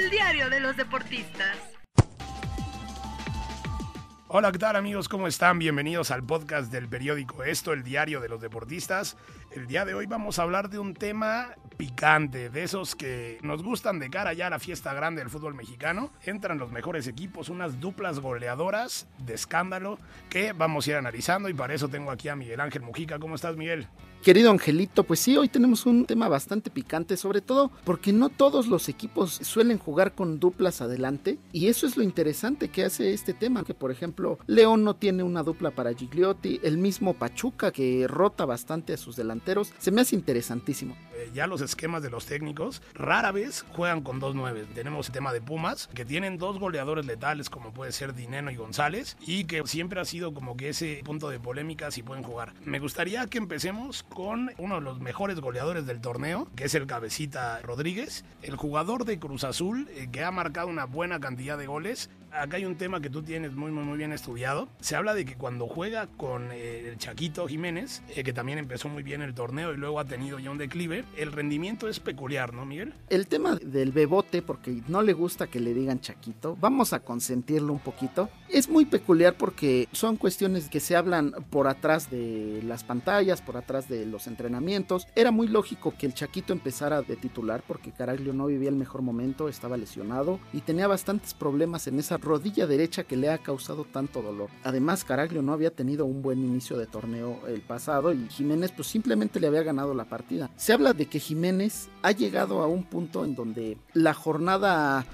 el diario de los deportistas. Hola, ¿qué tal amigos? ¿Cómo están? Bienvenidos al podcast del periódico Esto, el diario de los deportistas. El día de hoy vamos a hablar de un tema picante, de esos que nos gustan de cara ya a la fiesta grande del fútbol mexicano. Entran los mejores equipos, unas duplas goleadoras de escándalo que vamos a ir analizando y para eso tengo aquí a Miguel Ángel Mujica. ¿Cómo estás, Miguel? Querido Angelito, pues sí, hoy tenemos un tema bastante picante, sobre todo porque no todos los equipos suelen jugar con duplas adelante y eso es lo interesante que hace este tema, que por ejemplo León no tiene una dupla para Gigliotti, el mismo Pachuca que rota bastante a sus delanteros, se me hace interesantísimo. Eh, ya los esquemas de los técnicos rara vez juegan con dos nueve. Tenemos el tema de Pumas, que tienen dos goleadores letales como puede ser Dineno y González y que siempre ha sido como que ese punto de polémica si pueden jugar. Me gustaría que empecemos con uno de los mejores goleadores del torneo, que es el cabecita Rodríguez, el jugador de Cruz Azul, eh, que ha marcado una buena cantidad de goles. Acá hay un tema que tú tienes muy, muy, muy bien estudiado. Se habla de que cuando juega con eh, el Chaquito Jiménez, eh, que también empezó muy bien el torneo y luego ha tenido ya un declive, el rendimiento es peculiar, ¿no, Miguel? El tema del bebote, porque no le gusta que le digan Chaquito, vamos a consentirlo un poquito. Es muy peculiar porque son cuestiones que se hablan por atrás de las pantallas, por atrás de los entrenamientos. Era muy lógico que el Chaquito empezara de titular porque Caraglio no vivía el mejor momento, estaba lesionado y tenía bastantes problemas en esa rodilla derecha que le ha causado tanto dolor. Además, Caraglio no había tenido un buen inicio de torneo el pasado y Jiménez pues simplemente le había ganado la partida. Se habla de que Jiménez ha llegado a un punto en donde la jornada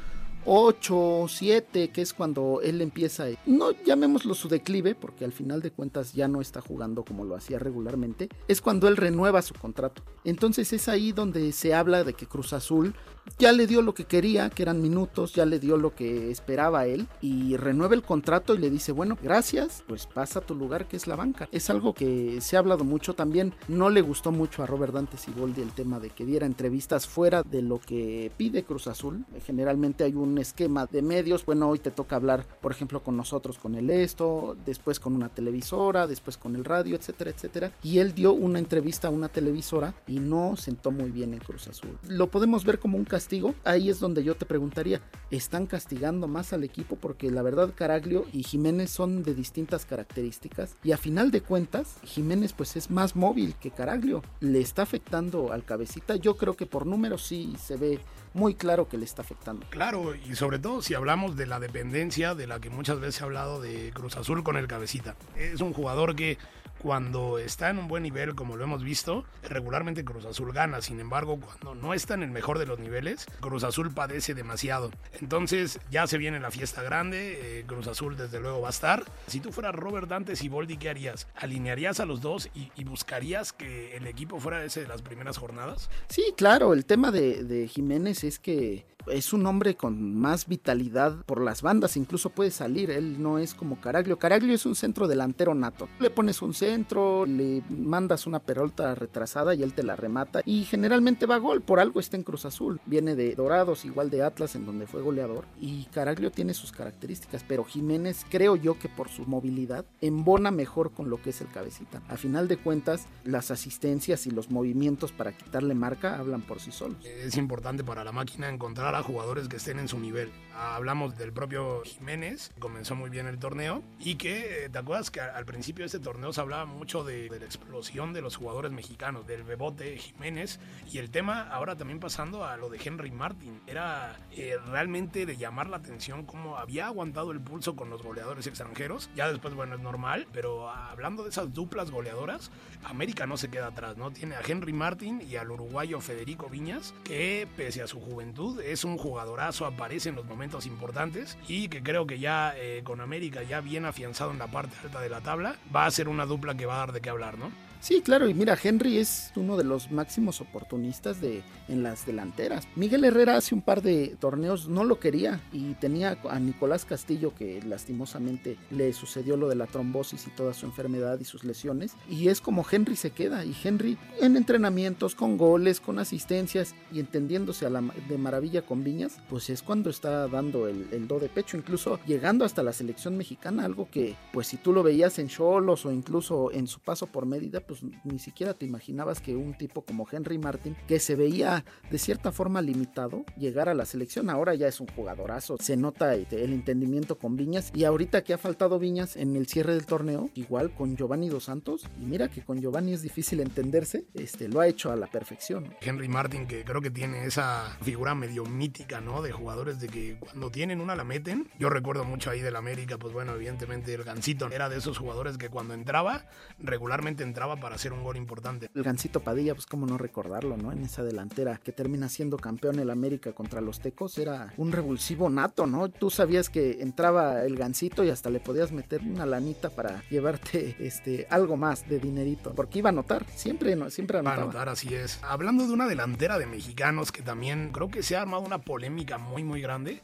8, 7, que es cuando él empieza, no llamémoslo su declive, porque al final de cuentas ya no está jugando como lo hacía regularmente, es cuando él renueva su contrato. Entonces es ahí donde se habla de que Cruz Azul ya le dio lo que quería, que eran minutos, ya le dio lo que esperaba él y renueva el contrato y le dice, bueno, gracias, pues pasa a tu lugar que es la banca. Es algo que se ha hablado mucho también, no le gustó mucho a Robert Dante Siboldi el tema de que diera entrevistas fuera de lo que pide Cruz Azul. Generalmente hay un esquema de medios, bueno, hoy te toca hablar, por ejemplo, con nosotros, con el esto, después con una televisora, después con el radio, etcétera, etcétera. Y él dio una entrevista a una televisora y no sentó muy bien en Cruz Azul. Lo podemos ver como un castigo, ahí es donde yo te preguntaría, ¿están castigando más al equipo? Porque la verdad Caraglio y Jiménez son de distintas características y a final de cuentas Jiménez pues es más móvil que Caraglio. ¿Le está afectando al cabecita? Yo creo que por números sí se ve muy claro que le está afectando. Claro, y sobre todo si hablamos de la dependencia de la que muchas veces ha hablado de Cruz Azul con el cabecita. Es un jugador que cuando está en un buen nivel, como lo hemos visto, regularmente Cruz Azul gana. Sin embargo, cuando no está en el mejor de los niveles, Cruz Azul padece demasiado. Entonces, ya se viene la fiesta grande. Eh, Cruz Azul, desde luego, va a estar. Si tú fueras Robert Dantes y Boldi, ¿qué harías? ¿Alinearías a los dos y, buscarías que el equipo fuera ese de las primeras jornadas? Sí, claro. El tema de Jiménez es que es un hombre con más vitalidad por las bandas, incluso puede salir, él no es como Caraglio. Caraglio es un centro delantero nato. Le pones un centro, le mandas una perolta retrasada y él te la remata y generalmente va a gol, por algo está en Cruz Azul. Viene de Dorados, igual de Atlas en donde fue goleador y Caraglio tiene sus características, pero Jiménez creo yo que por su movilidad embona mejor con lo que es el cabecita. A final de cuentas, las asistencias y los movimientos para quitarle marca hablan por sí solos. Es importante para la máquina encontrar a jugadores que estén en su nivel. Hablamos del propio Jiménez, comenzó muy bien el torneo y que, eh, ¿te acuerdas que al principio de este torneo se hablaba mucho de, de la explosión de los jugadores mexicanos, del bebote Jiménez y el tema ahora también pasando a lo de Henry Martin? Era eh, realmente de llamar la atención cómo había aguantado el pulso con los goleadores extranjeros. Ya después, bueno, es normal, pero hablando de esas duplas goleadoras, América no se queda atrás, ¿no? Tiene a Henry Martin y al uruguayo Federico Viñas, que pese a su juventud es un jugadorazo, aparece en los momentos importantes y que creo que ya eh, con América ya bien afianzado en la parte alta de la tabla, va a ser una dupla que va a dar de qué hablar, ¿no? Sí, claro, y mira, Henry es uno de los máximos oportunistas de, en las delanteras. Miguel Herrera hace un par de torneos no lo quería y tenía a Nicolás Castillo que lastimosamente le sucedió lo de la trombosis y toda su enfermedad y sus lesiones. Y es como Henry se queda y Henry en entrenamientos, con goles, con asistencias y entendiéndose a la, de maravilla con Viñas, pues es cuando está dando el, do de pecho, incluso llegando hasta la selección mexicana, algo que pues si tú lo veías en Cholos o incluso en su paso por Mérida, pues ni siquiera te imaginabas que un tipo como Henry Martin, que se veía de cierta forma limitado, llegara a la selección. Ahora ya es un jugadorazo, se nota el entendimiento con Viñas y ahorita que ha faltado Viñas en el cierre del torneo, igual con Giovanni Dos Santos, y mira que con Giovanni es difícil entenderse, este, lo ha hecho a la perfección. Henry Martin, que creo que tiene esa figura medio mítica, ¿no? De jugadores de que cuando tienen una la meten. Yo recuerdo mucho ahí del América, pues bueno, evidentemente el Gancito era de esos jugadores que cuando entraba, regularmente entraba para hacer un gol importante. El Gancito Padilla, pues cómo no recordarlo, ¿no? En esa delantera que termina siendo campeón el América contra los Tecos, era un revulsivo nato, ¿no? Tú sabías que entraba el Gancito y hasta le podías meter una lanita para llevarte este algo más de dinerito, porque iba a anotar, siempre, siempre anotaba. Va a anotar, así es. Hablando de una delantera de mexicanos que también creo que se ha armado una polémica muy, muy grande.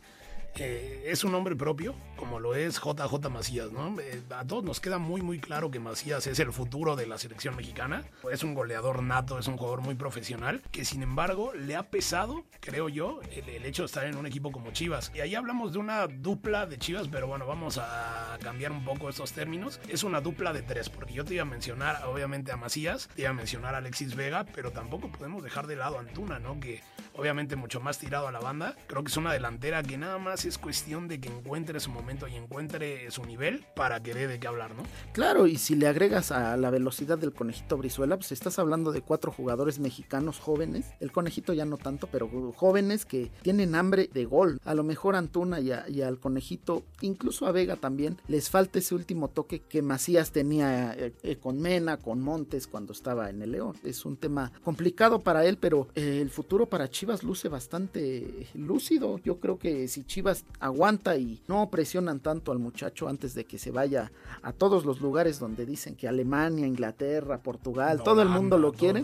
Eh, es un nombre propio, como lo es JJ Macías, ¿no? Eh, a todos nos queda muy, muy claro que Macías es el futuro de la selección mexicana. Es un goleador nato, es un jugador muy profesional, que sin embargo le ha pesado, creo yo, el, el hecho de estar en un equipo como Chivas. Y ahí hablamos de una dupla de Chivas, pero bueno, vamos a cambiar un poco estos términos. Es una dupla de tres, porque yo te iba a mencionar, obviamente, a Macías, te iba a mencionar a Alexis Vega, pero tampoco podemos dejar de lado a Antuna, ¿no? Que obviamente mucho más tirado a la banda. Creo que es una delantera que nada más es cuestión de que encuentre su momento y encuentre su nivel para que dé de qué hablar, ¿no? Claro, y si le agregas a la velocidad del conejito Brizuela, pues estás hablando de cuatro jugadores mexicanos jóvenes. El conejito ya no tanto, pero jóvenes que tienen hambre de gol. A lo mejor a Antuna y, al conejito, incluso a Vega también, les falta ese último toque que Macías tenía eh, eh, con Mena, con Montes cuando estaba en el León. Es un tema complicado para él, pero eh, el futuro para Chivas luce bastante lúcido. Yo creo que si Chivas aguanta y no presionan tanto al muchacho antes de que se vaya a todos los lugares donde dicen que Alemania, Inglaterra, Portugal, No, todo el mundo lo quiere,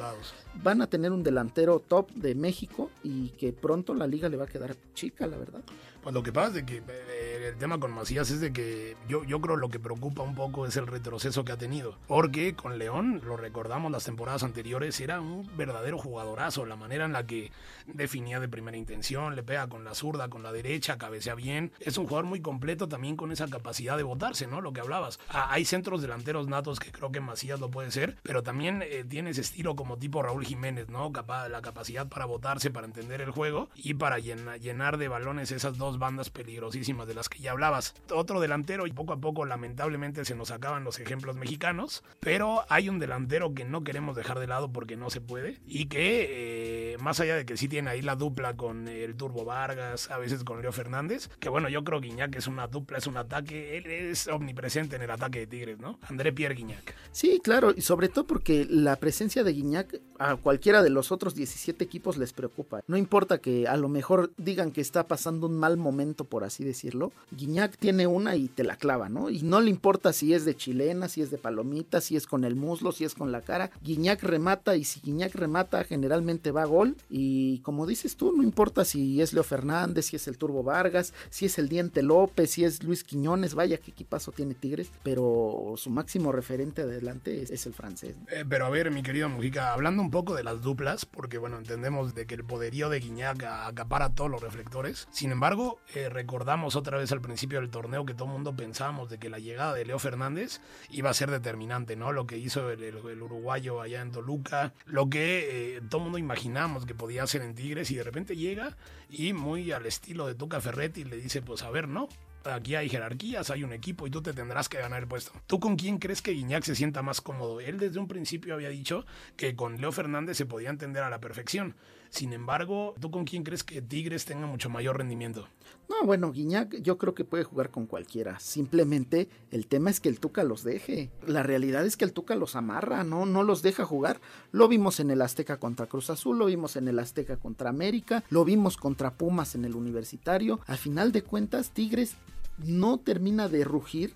van a tener un delantero top de México y que pronto la liga le va a quedar chica, la verdad. Pues lo que pasa es que eh, el tema con Macías es de que yo, yo creo lo que preocupa un poco es el retroceso que ha tenido. Porque con León, lo recordamos las temporadas anteriores, era un verdadero jugadorazo. La manera en la que definía de primera intención, le pega con la zurda, con la derecha, cabecea bien. Es un jugador muy completo también con esa capacidad de botarse, ¿no? Lo que hablabas. Ah, hay centros delanteros natos que creo que Macías lo puede ser, pero también eh, tiene ese estilo como tipo Raúl Jiménez, ¿no? Capa- la capacidad para botarse, para entender el juego y para llena- llenar de balones esas dos bandas peligrosísimas de las que ya hablabas. Otro delantero y poco a poco lamentablemente se nos acaban los ejemplos mexicanos, pero hay un delantero que no queremos dejar de lado porque no se puede y que eh, más allá de que sí tiene ahí la dupla con el Turbo Vargas, a veces con Leo Fernández, que bueno, yo creo que Guiñac es una dupla, es un ataque, él es omnipresente en el ataque de Tigres, ¿no? André Pierre Guiñac. Sí, claro, y sobre todo porque la presencia de Guiñac a cualquiera de los otros 17 equipos les preocupa. No importa que a lo mejor digan que está pasando un mal momento, por así decirlo, Guiñac tiene una y te la clava, ¿no? Y no le importa si es de chilena, si es de palomita, si es con el muslo, si es con la cara. Guiñac remata y si Guiñac remata generalmente va a gol y como dices tú, no importa si es Leo Fernández, si es el Turbo Vargas, si es el Diente López, si es Luis Quiñones, vaya qué equipazo tiene Tigres, pero su máximo referente adelante es, el francés. Eh, pero a ver, mi querido Mujica, hablando un poco de las duplas, porque bueno, entendemos de que el poderío de Guiñac acapara todos los reflectores. Sin embargo, eh, recordamos otra vez al principio del torneo que todo el mundo pensábamos de que la llegada de Leo Fernández iba a ser determinante, ¿no? Lo que hizo el, uruguayo allá en Toluca, lo que eh, todo mundo imaginamos que podía hacer en Tigres y de repente llega y muy al estilo de Tuca Ferretti le dice, pues a ver, no, Aquí hay jerarquías, hay un equipo y tú te tendrás que ganar el puesto. ¿Tú con quién crees que Guiñac se sienta más cómodo? Él desde un principio había dicho que con Leo Fernández se podía entender a la perfección. Sin embargo, ¿tú con quién crees que Tigres tenga mucho mayor rendimiento? No, bueno, Guiñac yo creo que puede jugar con cualquiera. Simplemente el tema es que el Tuca los deje. La realidad es que el Tuca los amarra, no, no los deja jugar. Lo vimos en el Azteca contra Cruz Azul, lo vimos en el Azteca contra América, lo vimos contra Pumas en el Universitario. Al final de cuentas, Tigres no termina de rugir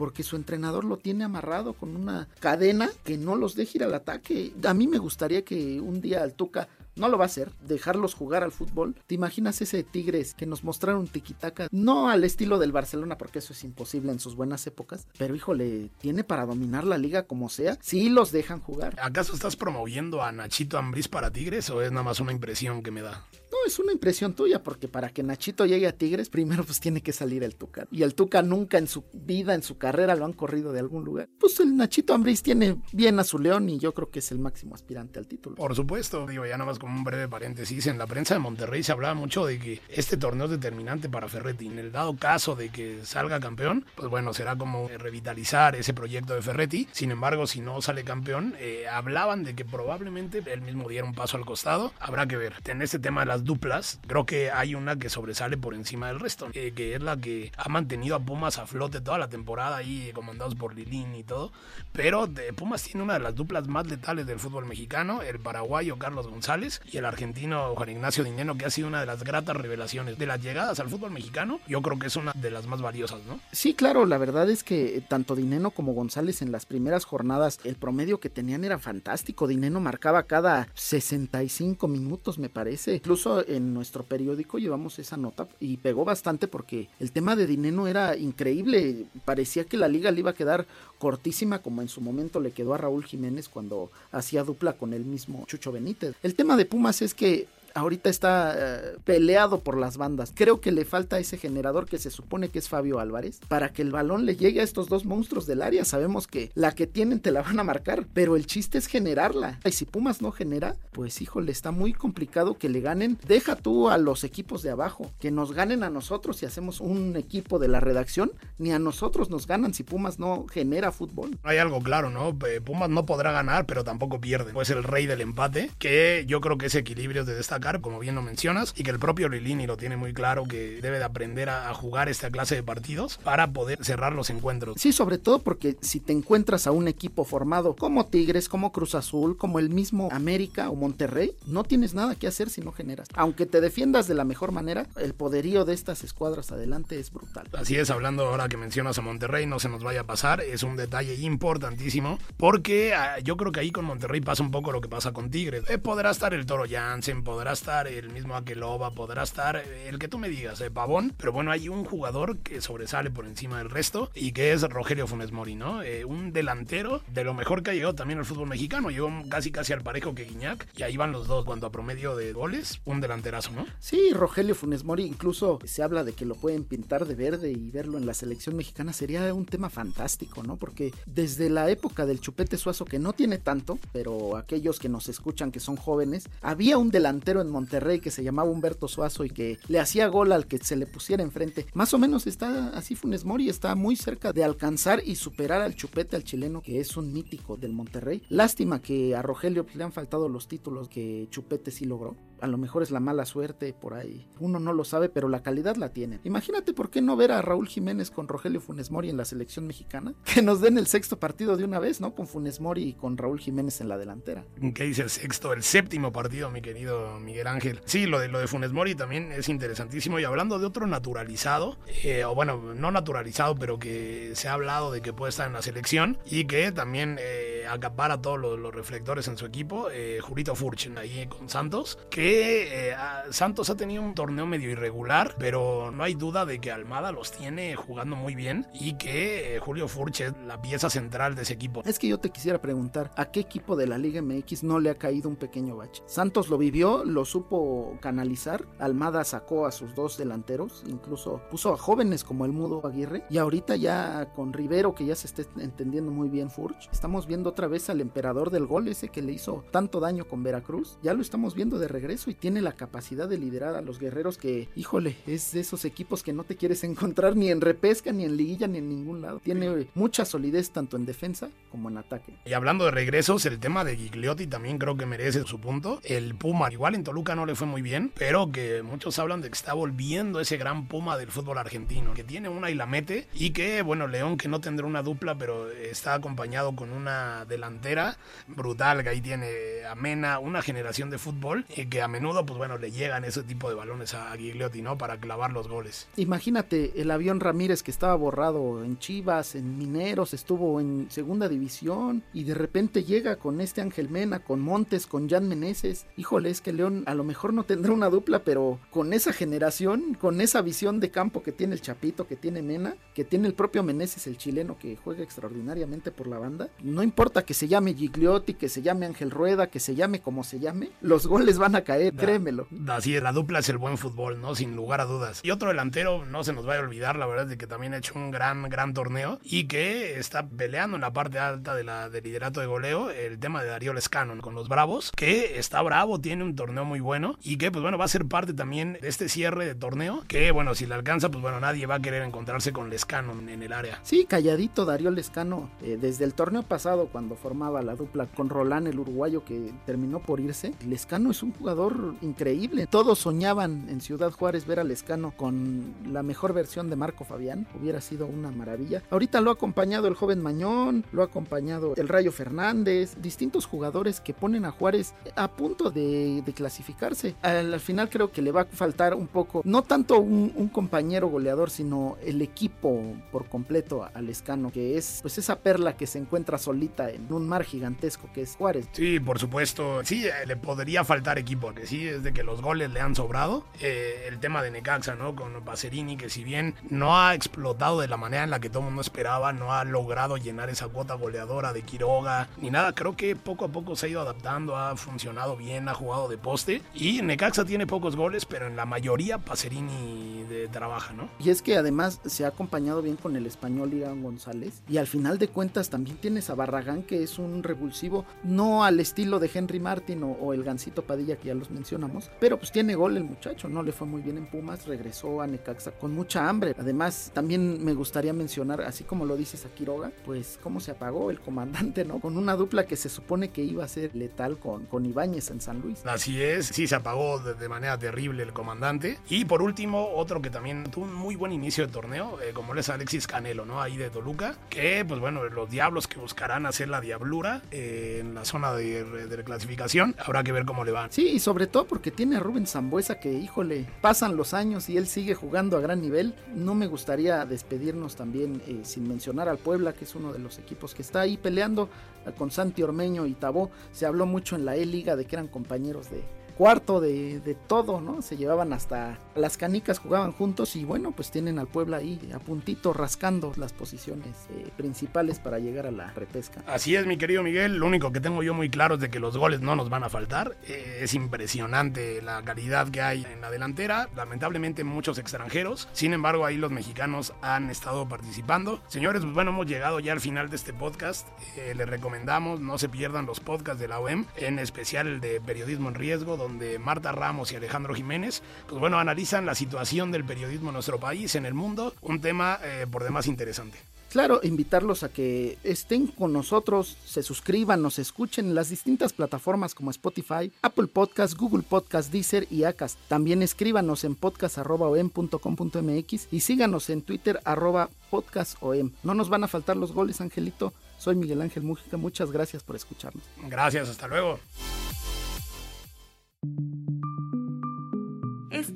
porque su entrenador lo tiene amarrado con una cadena que no los deje ir al ataque. A mí me gustaría que un día al Tuca no lo va a hacer, dejarlos jugar al fútbol. ¿Te imaginas ese Tigres que nos mostraron tiquitaca? No al estilo del Barcelona, porque eso es imposible en sus buenas épocas, pero híjole, tiene para dominar la liga como sea, sí los dejan jugar. ¿Acaso estás promoviendo a Nachito Ambriz para Tigres o es nada más una impresión que me da? Es una impresión tuya, porque para que Nachito llegue a Tigres, primero pues tiene que salir el Tuca. Y el Tuca nunca en su vida, en su carrera, lo han corrido de algún lugar. Pues el Nachito Ambriz tiene bien a su león y yo creo que es el máximo aspirante al título. Por supuesto, digo, ya nada más como un breve paréntesis, en la prensa de Monterrey se hablaba mucho de que este torneo es determinante para Ferretti. En el dado caso de que salga campeón, pues bueno, será como revitalizar ese proyecto de Ferretti. Sin embargo, si no sale campeón, eh, hablaban de que probablemente él mismo diera un paso al costado. Habrá que ver. En este tema de las duplas, creo que hay una que sobresale por encima del resto, eh, que es la que ha mantenido a Pumas a flote toda la temporada ahí, comandados por Lilín y todo. Pero de Pumas tiene una de las duplas más letales del fútbol mexicano, el paraguayo Carlos González y el argentino Juan Ignacio Dineno, que ha sido una de las gratas revelaciones de las llegadas al fútbol mexicano. Yo creo que es una de las más valiosas, ¿no? Sí, claro, la verdad es que tanto Dineno como González en las primeras jornadas, el promedio que tenían era fantástico. Dineno marcaba cada 65 minutos, me parece. Incluso en nuestro periódico llevamos esa nota y pegó bastante porque el tema de Dineno era increíble. Parecía que la liga le iba a quedar cortísima como en su momento le quedó a Raúl Jiménez cuando hacía dupla con el mismo Chucho Benítez. El tema de Pumas es que ahorita está eh, peleado por las bandas. Creo que le falta ese generador que se supone que es Fabio Álvarez para que el balón le llegue a estos dos monstruos del área. Sabemos que la que tienen te la van a marcar, pero el chiste es generarla. Y si Pumas no genera, pues híjole, está muy complicado que le ganen. Deja tú a los equipos de abajo, que nos ganen a nosotros si hacemos un equipo de la redacción, ni a nosotros nos ganan si Pumas no genera fútbol. Hay algo claro, ¿no? Eh, Pumas no podrá ganar, pero tampoco pierde. Pues el rey del empate, que yo creo que ese equilibrio de esta como bien lo mencionas, y que el propio Lilini lo tiene muy claro que debe de aprender a, a, jugar esta clase de partidos para poder cerrar los encuentros. Sí, sobre todo porque si te encuentras a un equipo formado como Tigres, como Cruz Azul, como el mismo América o Monterrey, no tienes nada que hacer si no generas. Aunque te defiendas de la mejor manera, el poderío de estas escuadras adelante es brutal. Así es, hablando ahora que mencionas a Monterrey, no se nos vaya a pasar, es un detalle importantísimo, porque uh, yo creo que ahí con Monterrey pasa un poco lo que pasa con Tigres. Eh, podrá estar el Toro Jansen, podrá estar el mismo Akeloba, podrá estar el que tú me digas, eh, Pavón, pero bueno, hay un jugador que sobresale por encima del resto y que es Rogelio Funes Mori, ¿no? Eh, un delantero de lo mejor que ha llegado también al fútbol mexicano, llegó casi casi al parejo que Guiñac y ahí van los dos, cuando a promedio de goles, un delanterazo, ¿no? Sí, Rogelio Funes Mori, incluso se habla de que lo pueden pintar de verde y verlo en la selección mexicana, sería un tema fantástico, ¿no? Porque desde la época del Chupete Suazo, que no tiene tanto, pero aquellos que nos escuchan que son jóvenes, había un delantero en Monterrey que se llamaba Humberto Suazo y que le hacía gol al que se le pusiera enfrente. Más o menos está así Funes Mori, está muy cerca de alcanzar y superar al Chupete, al chileno, que es un mítico del Monterrey. Lástima que a Rogelio le han faltado los títulos que Chupete sí logró. A lo mejor es la mala suerte por ahí. Uno no lo sabe, pero la calidad la tiene. Imagínate por qué no ver a Raúl Jiménez con Rogelio Funes Mori en la selección mexicana. Que nos den el sexto partido de una vez, ¿no? Con Funes Mori y con Raúl Jiménez en la delantera. ¿Qué dice el sexto? El séptimo partido, mi querido Miguel Ángel. Sí, lo de, lo de Funes Mori también es interesantísimo. Y hablando de otro naturalizado, eh, o bueno, no naturalizado, pero que se ha hablado de que puede estar en la selección y que también eh, acapara todos los, reflectores en su equipo, eh, Jurito Furchen ahí con Santos, que Santos ha tenido un torneo medio irregular, pero no hay duda de que Almada los tiene jugando muy bien y que Julio Furch es la pieza central de ese equipo. Es que yo te quisiera preguntar, ¿a qué equipo de la Liga MX no le ha caído un pequeño bache? Santos lo vivió, lo supo canalizar, Almada sacó a sus dos delanteros, incluso puso a jóvenes como el Mudo Aguirre, y ahorita ya con Rivero, que ya se está entendiendo muy bien Furch, estamos viendo otra vez al emperador del gol, ese que le hizo tanto daño con Veracruz. Ya lo estamos viendo de regreso y tiene la capacidad de liderar a los guerreros que, híjole, es de esos equipos que no te quieres encontrar ni en repesca, ni en liguilla, ni en ningún lado. Tiene mucha solidez tanto en defensa como en ataque. Y hablando de regresos, el tema de Gigliotti también creo que merece su punto. El Puma, igual en Toluca no le fue muy bien, pero que muchos hablan de que está volviendo ese gran Puma del fútbol argentino, que tiene una y la mete, y que, bueno, León que no tendrá una dupla, pero está acompañado con una delantera brutal, que ahí tiene amena, una generación de fútbol, y que a menudo, pues bueno, le llegan ese tipo de balones a Gigliotti, ¿no? Para clavar los goles. Imagínate el avión Ramírez que estaba borrado en Chivas, en Mineros, estuvo en segunda división, y de repente llega con este Ángel Mena, con Montes, con Jan Meneses. Híjole, es que León a lo mejor no tendrá una dupla, pero con esa generación, con esa visión de campo que tiene el Chapito, que tiene Mena, que tiene el propio Meneses, el chileno que juega extraordinariamente por la banda, no importa que se llame Gigliotti, que se llame Ángel Rueda, que se llame como se llame, los goles van a caer, créemelo. Así es, la dupla es el buen fútbol, ¿no? Sin lugar a dudas. Y otro delantero, no se nos vaya a olvidar, la verdad, de que también ha hecho un gran, gran torneo y que está peleando en la parte alta de la, del liderato de goleo el tema de Darío Lescano con los Bravos, que está bravo, tiene un torneo muy bueno y que, pues bueno, va a ser parte también de este cierre de torneo, que, bueno, si le alcanza, pues bueno, nadie va a querer encontrarse con Lescano en el área. Sí, calladito Darío Lescano, eh, desde el torneo pasado, cuando formaba la dupla con Rolán, el uruguayo que terminó por irse, Lescano es un jugador increíble. Todos soñaban en Ciudad Juárez ver a Lescano con la mejor versión de Marco Fabián, hubiera sido una maravilla. Ahorita lo ha acompañado el joven Mañón, lo ha acompañado el Rayo Fernández, distintos jugadores que ponen a Juárez a punto de, clasificarse. Al, al, final creo que le va a faltar un poco, no tanto un, compañero goleador, sino el equipo por completo al Escano, que es pues esa perla que se encuentra solita en un mar gigantesco que es Juárez. Sí, por supuesto. Sí, eh, le podría faltar equipo, que sí, es de que los goles le han sobrado. Eh, el tema de Necaxa, ¿no? Con Pacerini, que si bien no ha explotado de la manera en la que todo el mundo esperaba, no ha logrado llenar esa cuota goleadora de Quiroga, ni nada, creo que poco a poco se ha ido adaptando, ha funcionado bien, ha jugado de poste. Y Necaxa tiene pocos goles, pero en la mayoría Pacerini de, trabaja, ¿no? Y es que además se ha acompañado bien con el español Irán González. Y al final de cuentas también tienes a Barragán, que es un revulsivo, no al estilo de Henry Martin o, el Gancito Padilla, que ya los mencionamos, pero pues tiene gol el muchacho, no le fue muy bien en Pumas, regresó a Necaxa con mucha hambre. Además, también me gustaría mencionar, así como lo dices a Quiroga, pues cómo se apagó el comandante, ¿no? Con una dupla que se supone que iba a ser letal con, con Ibáñez en San Luis. Así es, sí, se apagó de, de manera terrible el comandante. Y por último, otro que también tuvo un muy buen inicio de torneo, eh, como es Alexis Canelo, ¿no? Ahí de Toluca, que pues bueno, los diablos que buscarán hacer la diablura eh, en la zona de, clasificación, habrá que ver cómo le van. Sí, y sobre todo porque tiene a Rubén Zambuesa que, híjole, pasan los años y él sigue jugando a gran nivel. No me gustaría despedirnos también eh, sin mencionar al Puebla, que es uno de los equipos que está ahí peleando con Santi Ormeño y Tabó. Se habló mucho en la E-Liga de que eran compañeros de, cuarto de, todo, ¿no? Se llevaban hasta las canicas, jugaban juntos y bueno, pues tienen al Puebla ahí a puntito rascando las posiciones eh, principales para llegar a la repesca. Así es, mi querido Miguel, lo único que tengo yo muy claro es de que los goles no nos van a faltar. Eh, es impresionante la calidad que hay en la delantera, lamentablemente muchos extranjeros, sin embargo ahí los mexicanos han estado participando. Señores, pues bueno, hemos llegado ya al final de este podcast. Eh, les recomendamos, no se pierdan los podcasts de la OEM, en especial el de Periodismo en Riesgo, donde donde Marta Ramos y Alejandro Jiménez, pues bueno, analizan la situación del periodismo en nuestro país, en el mundo, un tema eh, por demás interesante. Claro, invitarlos a que estén con nosotros, se suscriban, nos escuchen en las distintas plataformas como Spotify, Apple Podcast, Google Podcast, Deezer y Acast. También escríbanos en podcast.om.com.mx y síganos en Twitter arroba podcastom. No nos van a faltar los goles, Angelito. Soy Miguel Ángel Mújica, muchas gracias por escucharnos. Gracias, hasta luego.